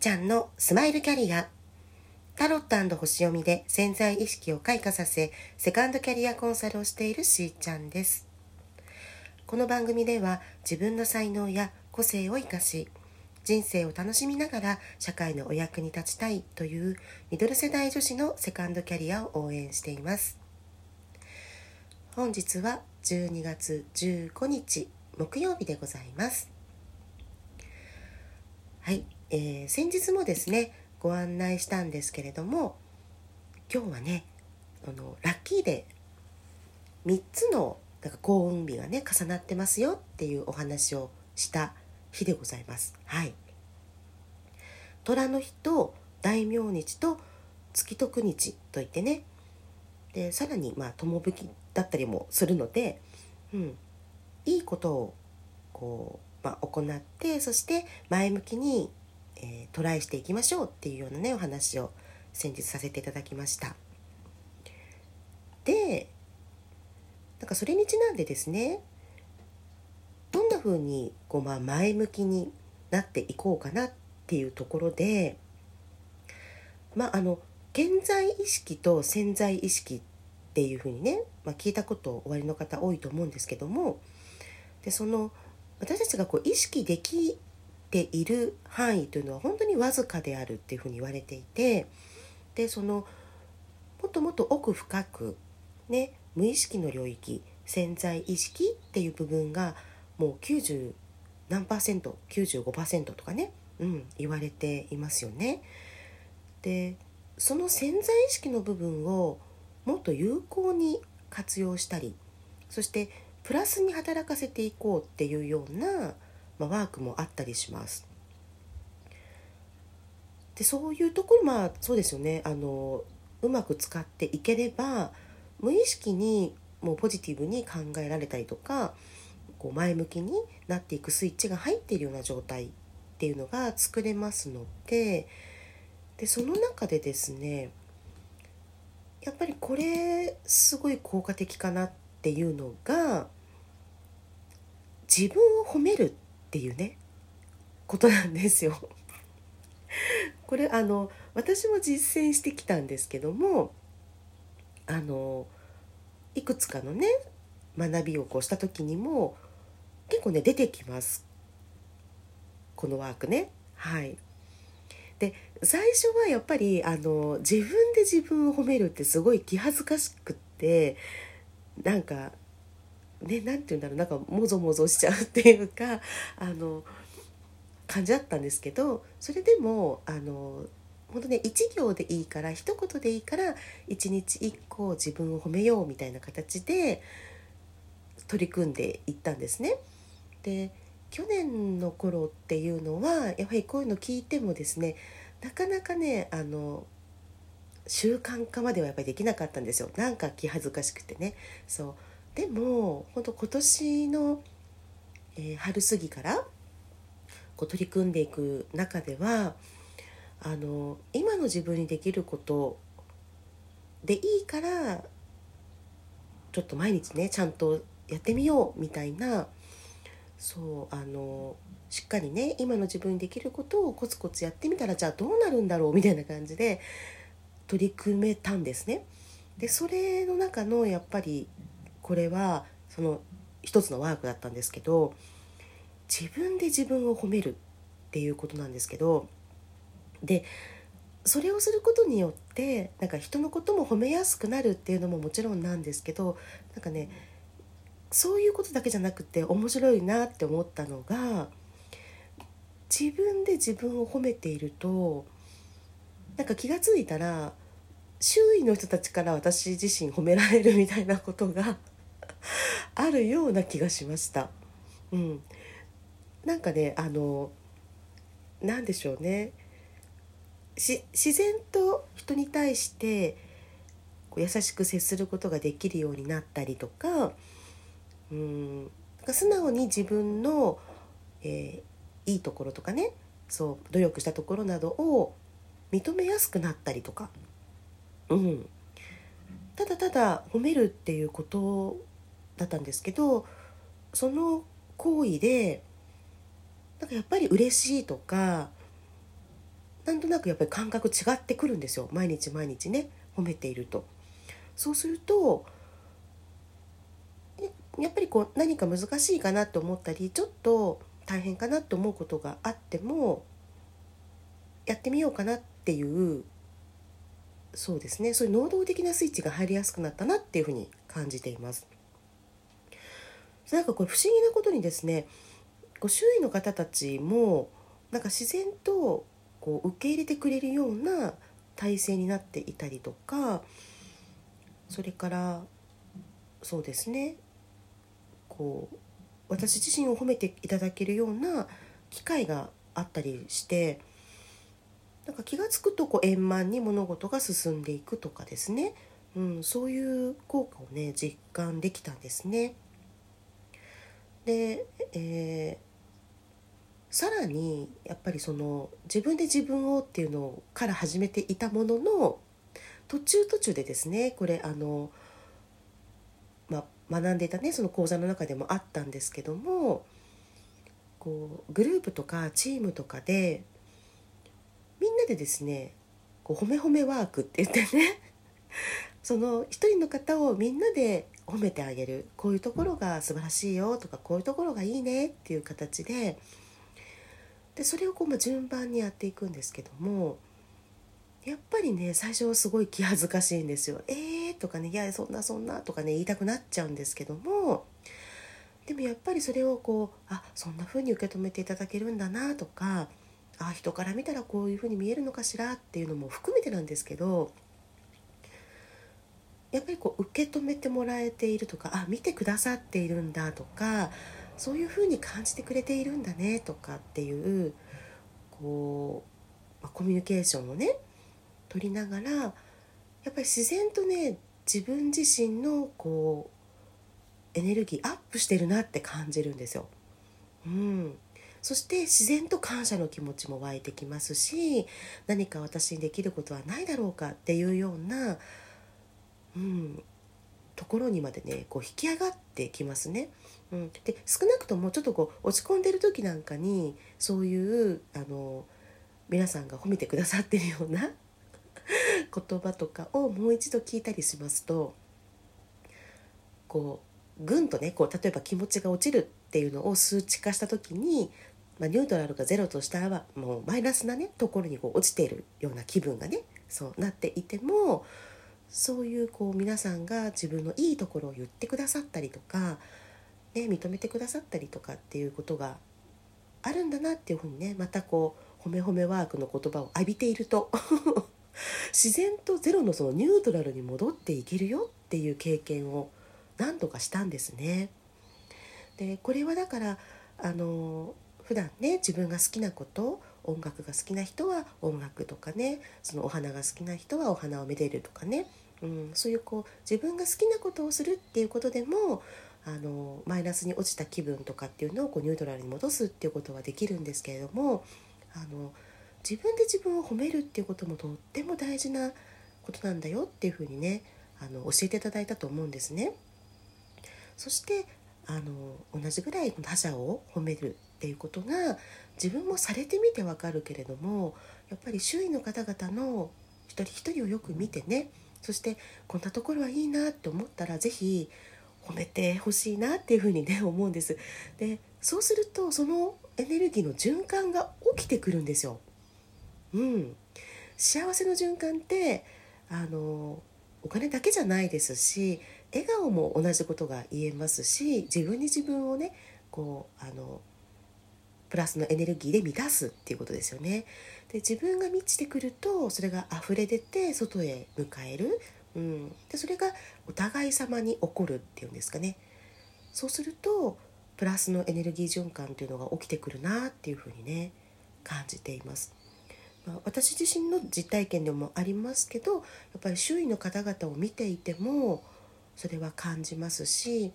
ちゃんのスマイルキャリア。タロット星読みで潜在意識を開花させセカンドキャリアコンサルをしているしーちゃんです。この番組では自分の才能や個性を生かし人生を楽しみながら社会のお役に立ちたいというミドル世代女子のセカンドキャリアを応援しています。本日は12月15日木曜日でございます。はい、えー、先日もですねご案内したんですけれども今日はねあのラッキーで3つのなんか幸運日がね重なってますよっていうお話をした日でございます。はい。虎の日と大名日と月徳日といってねでさらにまあ友吹きだったりもするので、うん、いいことをこうまあ、行ってそして前向きに、えー、トライしていきましょうっていうようなねお話を先日させていただきました。でなんかそれにちなんでですねどんな風にこうまあ前向きになっていこうかなっていうところでまああの現在意識と潜在意識っていう風にね、まあ、聞いたことおありの方多いと思うんですけどもでその私たちがこう意識できている範囲というのは本当にわずかであるっていうふうに言われていてでそのもっともっと奥深くね無意識の領域潜在意識っていう部分がもう90何パーセント95%とかね、うん、言われていますよね。でその潜在意識の部分をもっと有効に活用したりそしてプラスに働かせていこうっていうような、まあ、ワークもあったりします。でそういうところまあそうですよねあのうまく使っていければ無意識にもうポジティブに考えられたりとかこう前向きになっていくスイッチが入っているような状態っていうのが作れますのででその中でですねやっぱりこれすごい効果的かなっていうのが自分を褒めるっていうねことなんですよ。これあの私も実践してきたんですけどもあのいくつかのね学びをこうした時にも結構ね出てきます。このワークね。はい。で最初はやっぱりあの自分で自分を褒めるってすごい気恥ずかしくってなんかね何て言うんだろうなんかもぞもぞしちゃうっていうかあの感じだったんですけどそれでもあの本当ね1行でいいから一言でいいから1日1個自分を褒めようみたいな形で取り組んでいったんですね。で去年の頃っていうのはやはりこういうの聞いてもですねなかなかねあの習慣化まではやっぱりできなかったんですよ。なんか気恥ずかしくてね。そう。でも本当今年の、えー、春過ぎからこう取り組んでいく中ではあの今の自分にできることでいいからちょっと毎日ねちゃんとやってみようみたいなそうあのしっかりね今の自分にできることをコツコツやってみたらじゃあどうなるんだろうみたいな感じで取り組めたんですね。でそれの中のやっぱりこれはその一つのワークだったんですけど自分で自分を褒めるっていうことなんですけどでそれをすることによってなんか人のことも褒めやすくなるっていうのももちろんなんですけどなんかねそういうことだけじゃなくて面白いなって思ったのが自分で自分を褒めているとなんか気が付いたら周囲の人たちから私自身褒められるみたいなことがあるような気がしました。うん、なんかねあの何でしょうね。自然と人に対して優しく接することができるようになったりとかうん。なんか素直に自分の、えー、いいところとかねそう努力したところなどを認めやすくなったりとか。うん、ただただ褒めるっていうことだったんですけどその行為でなんかやっぱり嬉しいとかなんとなくやっぱり感覚違ってくるんですよ毎日毎日ね褒めていると。そうするとやっぱりこう何か難しいかなと思ったりちょっと大変かなと思うことがあってもやってみようかなっていうそうですねそういう能動的なスイッチが入りやすくなったなっていうふうに感じています。なんかこれ不思議なことにですねこう周囲の方たちもなんか自然とこう受け入れてくれるような体制になっていたりとかそれからそうですねこう私自身を褒めていただけるような機会があったりしてなんか気が付くとこう円満に物事が進んでいくとかですね、うん、そういう効果をね実感できたんですね。で、えーさらにやっぱりその自分で自分をっていうのから始めていたものの途中途中でですねこれあの、ま、学んでいたねその講座の中でもあったんですけどもこうグループとかチームとかでみんなでですねこう褒め褒めワークって言ってねその一人の方をみんなで褒めてあげるこういうところが素晴らしいよとかこういうところがいいねっていう形ででそれをこうま順番にやっていくんですけどもやっぱりね最初はすごい気恥ずかしいんですよ。えーとかね「いやそんなそんな」とかね言いたくなっちゃうんですけどもでもやっぱりそれをこうあそんな風に受け止めていただけるんだなとかあ人から見たらこういう風に見えるのかしらっていうのも含めてなんですけどやっぱりこう受け止めてもらえているとかあ見てくださっているんだとかそういう風に感じてくれているんだねとかっていうこう、まあ、コミュニケーションをね取りながらやっぱり自然とね自分自身のこうエネルギーアップしてるなって感じるんですよ。うん、そして自然と感謝の気持ちも湧いてきますし何か私にできることはないだろうかっていうような、うん、ところにまでねこう引き上がってきますね。うん、で少なくともちょっとこう落ち込んでる時なんかにそういうあの皆さんが褒めてくださってるような 言葉とかをもう一度聞いたりしますとこうぐんとねこう例えば気持ちが落ちるっていうのを数値化した時に、まあ、ニュートラルがゼロとしたらもうマイナスなねところにこう落ちているような気分がねそうなっていてもそういうこう皆さんが自分のいいところを言ってくださったりとか、ね、認めてくださったりとかっていうことがあるんだなっていうふうにねまたこう褒め褒めワークの言葉を浴びていると 自然とゼロのそのニュートラルに戻っていけるよっていう経験を何度かしたんですね。でこれはだからあの普段ね自分が好きなこと音楽が好きな人は音楽とかねそのお花が好きな人はお花をめでるとかね、うん、そういうこう自分が好きなことをするっていうことでもあのマイナスに落ちた気分とかっていうのをこうニュートラルに戻すっていうことはできるんですけれどもあの自分で自分を褒めるっていうこともとっても大事なことなんだよっていうふうにねあの教えていただいたと思うんですね。そしてあの同じぐらい他者を褒めるっていうことが自分もされてみてわかるけれどもやっぱり周囲の方々の一人一人をよく見てねそしてこんなところはいいなって思ったら是非褒めてほしいなっていうふうにね 思うんです。でそうするとそのエネルギーの循環が起きてくるんですよ。うん、幸せの循環ってあのお金だけじゃないですし笑顔も同じことが言えますし自分に自分をねこうあのプラスのエネルギーで満たすっていうことですよね。で自分が満ちてくるとそれが溢れ出て外へ迎える、うん、でそれがお互い様に起こるっていうんですかね。そうするとプラスのエネルギー循環っていうのが起きてくるなっていうふうにね感じています。まあ、私自身の実体験でもありますけどやっぱり周囲の方々を見ていてもそれは感じますし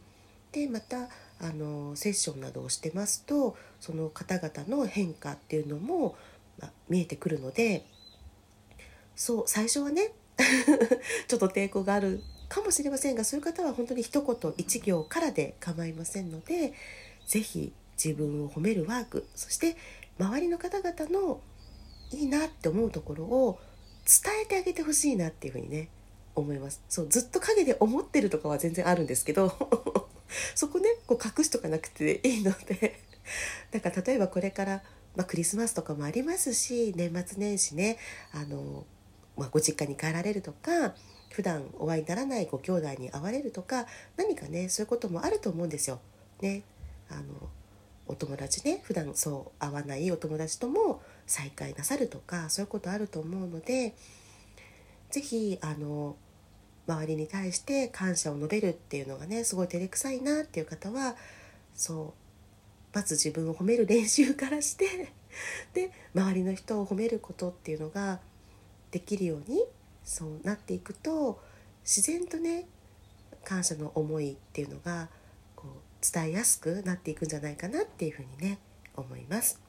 でまたあのセッションなどをしてますとその方々の変化っていうのも、ま、見えてくるのでそう最初はね ちょっと抵抗があるかもしれませんがそういう方は本当に一言一行からで構いませんので是非自分を褒めるワークそして周りの方々のいいなって思うところを伝えてあげてほしいなっていうふうにね思います。そうずっと陰で思ってるとかは全然あるんですけど そこねこう隠しとかなくていいので だか例えばこれから、まあ、クリスマスとかもありますし年末年始ねあの、まあ、ご実家に帰られるとか普段お会いにならないご兄弟に会われるとか何かねそういうこともあると思うんですよ。ね、あのお友達ね普段そう会わないお友達とも再会なさるとかそういうことあると思うので是非あの周りに対して感謝を述べるっていうのがねすごい照れくさいなっていう方はそうまず自分を褒める練習からして で周りの人を褒めることっていうのができるようにそうなっていくと自然とね感謝の思いっていうのがこう伝えやすくなっていくんじゃないかなっていうふうにね思います。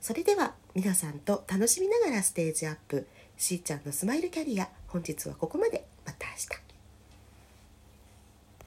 それでは皆さんと楽しみながらステージアップしーちゃんのスマイルキャリア本日はここまで。また明日。